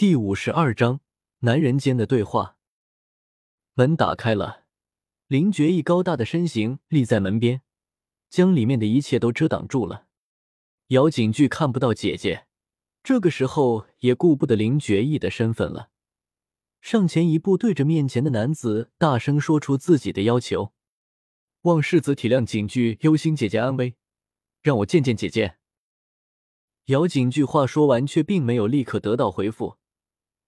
第五十二章男人间的对话。门打开了，林觉义高大的身形立在门边，将里面的一切都遮挡住了。姚景句看不到姐姐，这个时候也顾不得林觉义的身份了，上前一步，对着面前的男子大声说出自己的要求：“望世子体谅景句忧心姐姐安危，让我见见姐姐。”姚景句话说完，却并没有立刻得到回复。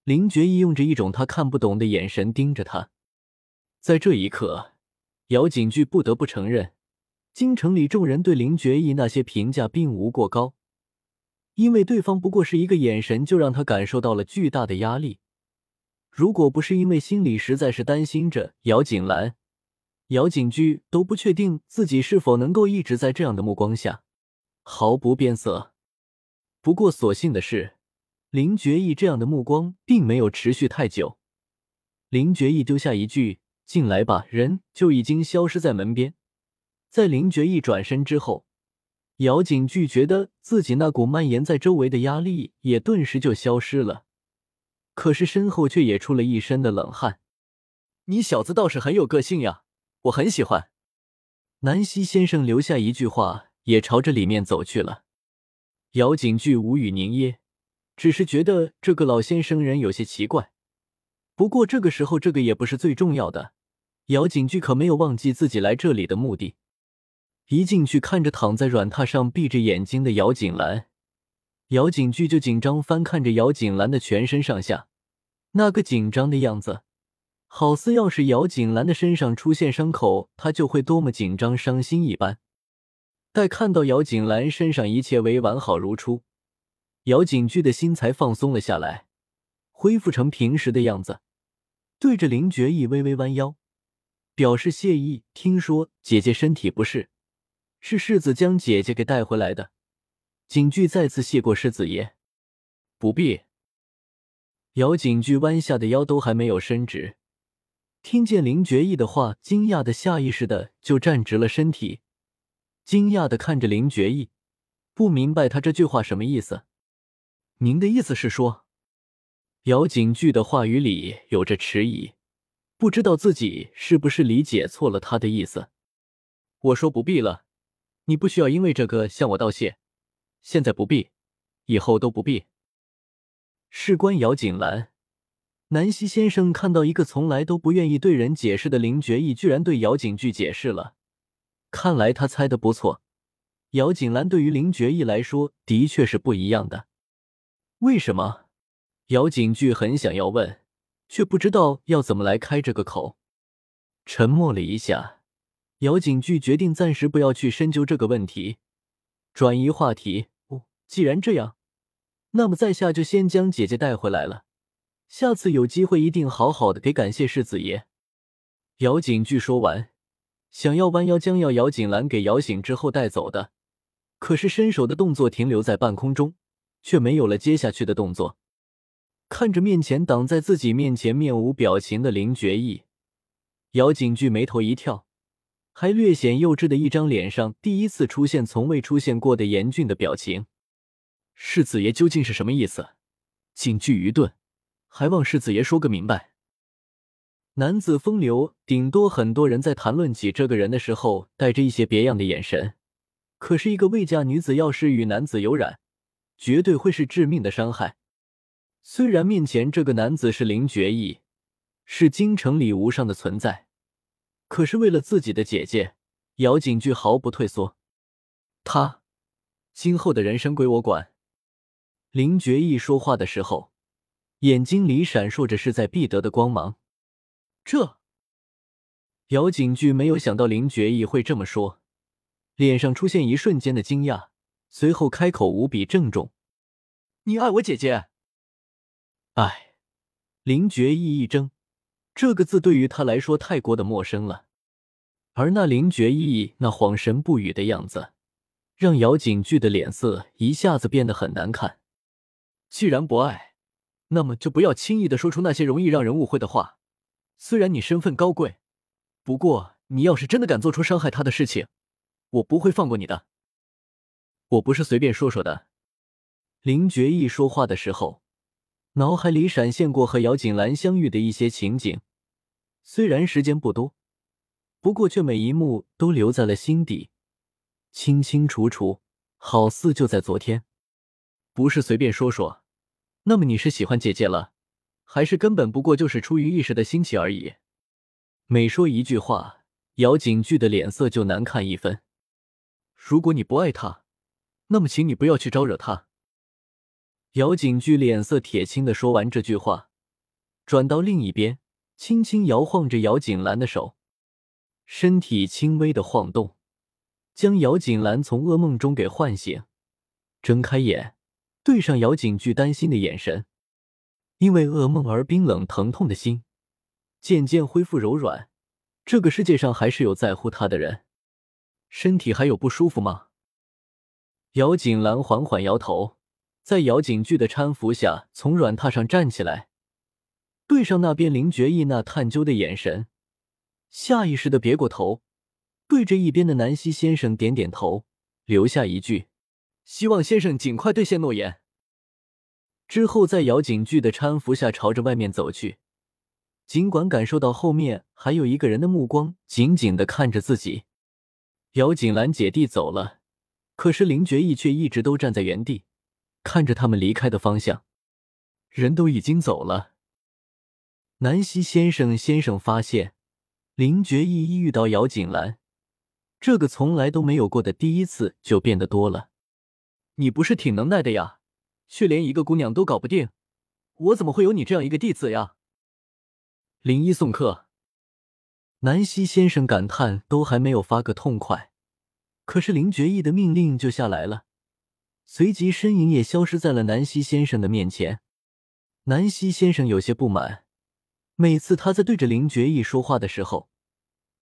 林觉义用着一种他看不懂的眼神盯着他，在这一刻，姚景句不得不承认，京城里众人对林觉义那些评价并无过高，因为对方不过是一个眼神就让他感受到了巨大的压力。如果不是因为心里实在是担心着姚景兰，姚景句都不确定自己是否能够一直在这样的目光下毫不变色。不过所幸的是。林觉义这样的目光并没有持续太久，林觉义丢下一句“进来吧”，人就已经消失在门边。在林觉义转身之后，姚景句觉得自己那股蔓延在周围的压力也顿时就消失了，可是身后却也出了一身的冷汗。你小子倒是很有个性呀，我很喜欢。南希先生留下一句话，也朝着里面走去了。姚景句无语凝噎。只是觉得这个老先生人有些奇怪，不过这个时候这个也不是最重要的。姚景句可没有忘记自己来这里的目的。一进去看着躺在软榻上闭着眼睛的姚景兰，姚景句就紧张翻看着姚景兰的全身上下，那个紧张的样子，好似要是姚景兰的身上出现伤口，他就会多么紧张伤心一般。待看到姚景兰身上一切为完好如初。姚景句的心才放松了下来，恢复成平时的样子，对着林觉义微微弯腰，表示谢意。听说姐姐身体不适，是世子将姐姐给带回来的。景句再次谢过世子爷，不必。姚景句弯下的腰都还没有伸直，听见林觉义的话，惊讶的下意识的就站直了身体，惊讶的看着林觉义，不明白他这句话什么意思。您的意思是说，姚景句的话语里有着迟疑，不知道自己是不是理解错了他的意思。我说不必了，你不需要因为这个向我道谢，现在不必，以后都不必。事关姚景兰，南希先生看到一个从来都不愿意对人解释的林觉义，居然对姚景句解释了，看来他猜的不错。姚景兰对于林觉义来说，的确是不一样的。为什么？姚景句很想要问，却不知道要怎么来开这个口。沉默了一下，姚景句决定暂时不要去深究这个问题，转移话题。哦，既然这样，那么在下就先将姐姐带回来了。下次有机会一定好好的给感谢世子爷。姚景句说完，想要弯腰将要姚景兰给摇醒之后带走的，可是伸手的动作停留在半空中。却没有了接下去的动作。看着面前挡在自己面前面无表情的林觉义，姚景句眉头一跳，还略显幼稚的一张脸上第一次出现从未出现过的严峻的表情。世子爷究竟是什么意思？景句愚钝，还望世子爷说个明白。男子风流，顶多很多人在谈论起这个人的时候带着一些别样的眼神，可是一个未嫁女子要是与男子有染。绝对会是致命的伤害。虽然面前这个男子是林觉义，是京城里无上的存在，可是为了自己的姐姐，姚景句毫不退缩。他今后的人生归我管。林觉义说话的时候，眼睛里闪烁着势在必得的光芒。这，姚景句没有想到林觉义会这么说，脸上出现一瞬间的惊讶。随后开口无比郑重：“你爱我姐姐。”哎，林觉意一怔，这个字对于他来说太过的陌生了。而那林觉意那恍神不语的样子，让姚景句的脸色一下子变得很难看。既然不爱，那么就不要轻易的说出那些容易让人误会的话。虽然你身份高贵，不过你要是真的敢做出伤害他的事情，我不会放过你的。我不是随便说说的。林觉义说话的时候，脑海里闪现过和姚锦兰相遇的一些情景，虽然时间不多，不过却每一幕都留在了心底，清清楚楚，好似就在昨天。不是随便说说，那么你是喜欢姐姐了，还是根本不过就是出于一时的兴起而已？每说一句话，姚景句的脸色就难看一分。如果你不爱他，那么请你不要去招惹他。姚景句脸色铁青的说完这句话，转到另一边，轻轻摇晃着姚景兰的手，身体轻微的晃动，将姚景兰从噩梦中给唤醒。睁开眼，对上姚景句担心的眼神，因为噩梦而冰冷疼痛的心，渐渐恢复柔软。这个世界上还是有在乎他的人。身体还有不舒服吗？姚景兰缓缓摇头。在姚景句的搀扶下，从软榻上站起来，对上那边林觉意那探究的眼神，下意识的别过头，对着一边的南希先生点点头，留下一句：“希望先生尽快兑现诺言。”之后，在姚景句的搀扶下，朝着外面走去。尽管感受到后面还有一个人的目光紧紧的看着自己，姚景兰姐弟走了，可是林觉意却一直都站在原地。看着他们离开的方向，人都已经走了。南希先生先生发现林觉意一遇到姚锦兰，这个从来都没有过的第一次就变得多了。你不是挺能耐的呀，却连一个姑娘都搞不定，我怎么会有你这样一个弟子呀？林一送客，南希先生感叹都还没有发个痛快，可是林觉意的命令就下来了。随即身影也消失在了南希先生的面前。南希先生有些不满，每次他在对着林觉意说话的时候，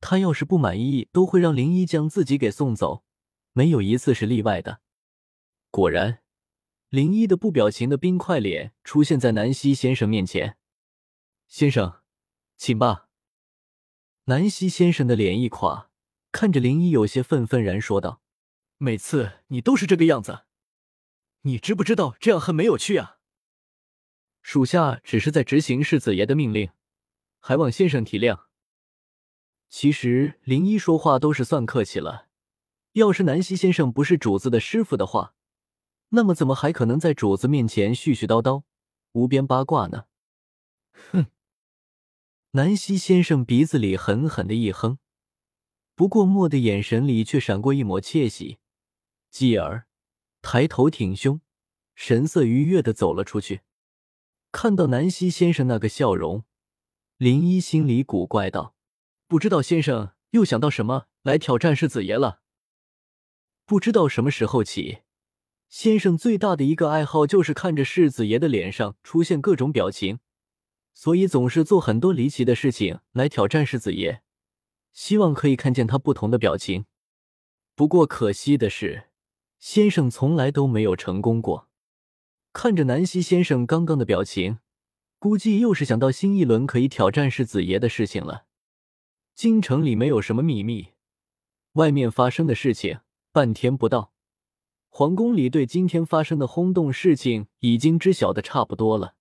他要是不满意，都会让林一将自己给送走，没有一次是例外的。果然，林一的不表情的冰块脸出现在南希先生面前。先生，请吧。南希先生的脸一垮，看着林一，有些愤愤然说道：“每次你都是这个样子。”你知不知道这样很没有趣啊？属下只是在执行世子爷的命令，还望先生体谅。其实林一说话都是算客气了，要是南希先生不是主子的师傅的话，那么怎么还可能在主子面前絮絮叨叨、无边八卦呢？哼！南希先生鼻子里狠狠的一哼，不过墨的眼神里却闪过一抹窃喜，继而。抬头挺胸，神色愉悦的走了出去。看到南希先生那个笑容，林一心里古怪道：“不知道先生又想到什么来挑战世子爷了？”不知道什么时候起，先生最大的一个爱好就是看着世子爷的脸上出现各种表情，所以总是做很多离奇的事情来挑战世子爷，希望可以看见他不同的表情。不过可惜的是。先生从来都没有成功过。看着南希先生刚刚的表情，估计又是想到新一轮可以挑战世子爷的事情了。京城里没有什么秘密，外面发生的事情，半天不到，皇宫里对今天发生的轰动事情已经知晓的差不多了。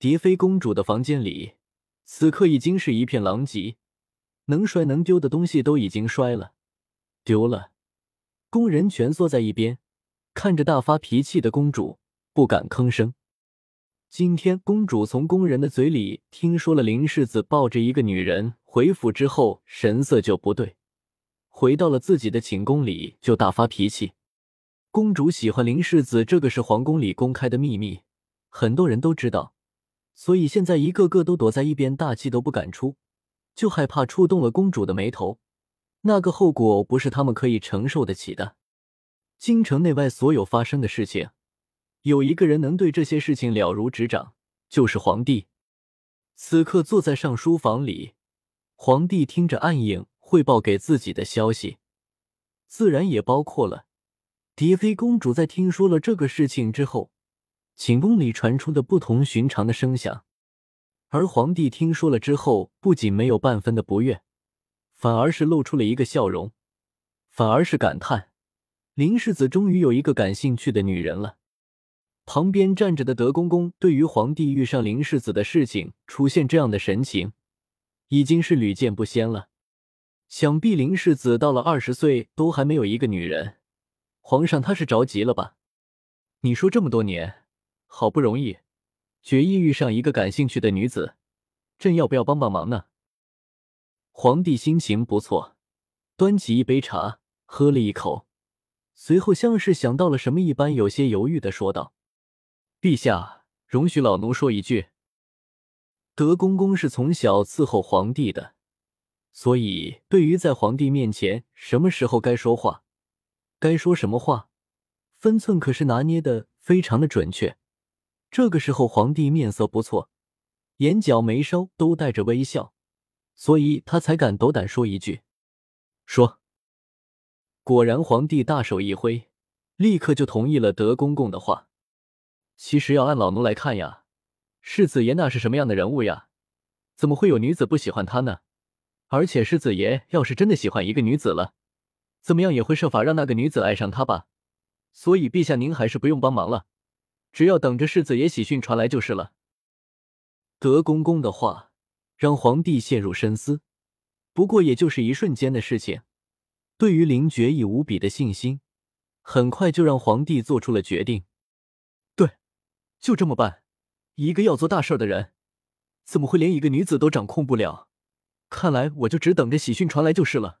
蝶妃公主的房间里，此刻已经是一片狼藉，能摔能丢的东西都已经摔了，丢了。工人蜷缩在一边，看着大发脾气的公主，不敢吭声。今天，公主从工人的嘴里听说了林世子抱着一个女人回府之后，神色就不对，回到了自己的寝宫里就大发脾气。公主喜欢林世子，这个是皇宫里公开的秘密，很多人都知道，所以现在一个个都躲在一边，大气都不敢出，就害怕触动了公主的眉头。那个后果不是他们可以承受得起的。京城内外所有发生的事情，有一个人能对这些事情了如指掌，就是皇帝。此刻坐在上书房里，皇帝听着暗影汇报给自己的消息，自然也包括了蝶妃公主。在听说了这个事情之后，寝宫里传出的不同寻常的声响，而皇帝听说了之后，不仅没有半分的不悦。反而是露出了一个笑容，反而是感叹：林世子终于有一个感兴趣的女人了。旁边站着的德公公对于皇帝遇上林世子的事情出现这样的神情，已经是屡见不鲜了。想必林世子到了二十岁都还没有一个女人，皇上他是着急了吧？你说这么多年，好不容易决意遇上一个感兴趣的女子，朕要不要帮帮忙呢？皇帝心情不错，端起一杯茶，喝了一口，随后像是想到了什么一般，有些犹豫的说道：“陛下，容许老奴说一句。德公公是从小伺候皇帝的，所以对于在皇帝面前什么时候该说话，该说什么话，分寸可是拿捏的非常的准确。这个时候，皇帝面色不错，眼角眉梢都带着微笑。”所以他才敢斗胆说一句：“说。”果然，皇帝大手一挥，立刻就同意了德公公的话。其实要按老奴来看呀，世子爷那是什么样的人物呀？怎么会有女子不喜欢他呢？而且世子爷要是真的喜欢一个女子了，怎么样也会设法让那个女子爱上他吧？所以陛下您还是不用帮忙了，只要等着世子爷喜讯传来就是了。德公公的话。让皇帝陷入深思，不过也就是一瞬间的事情。对于林觉已无比的信心，很快就让皇帝做出了决定。对，就这么办。一个要做大事的人，怎么会连一个女子都掌控不了？看来我就只等着喜讯传来就是了。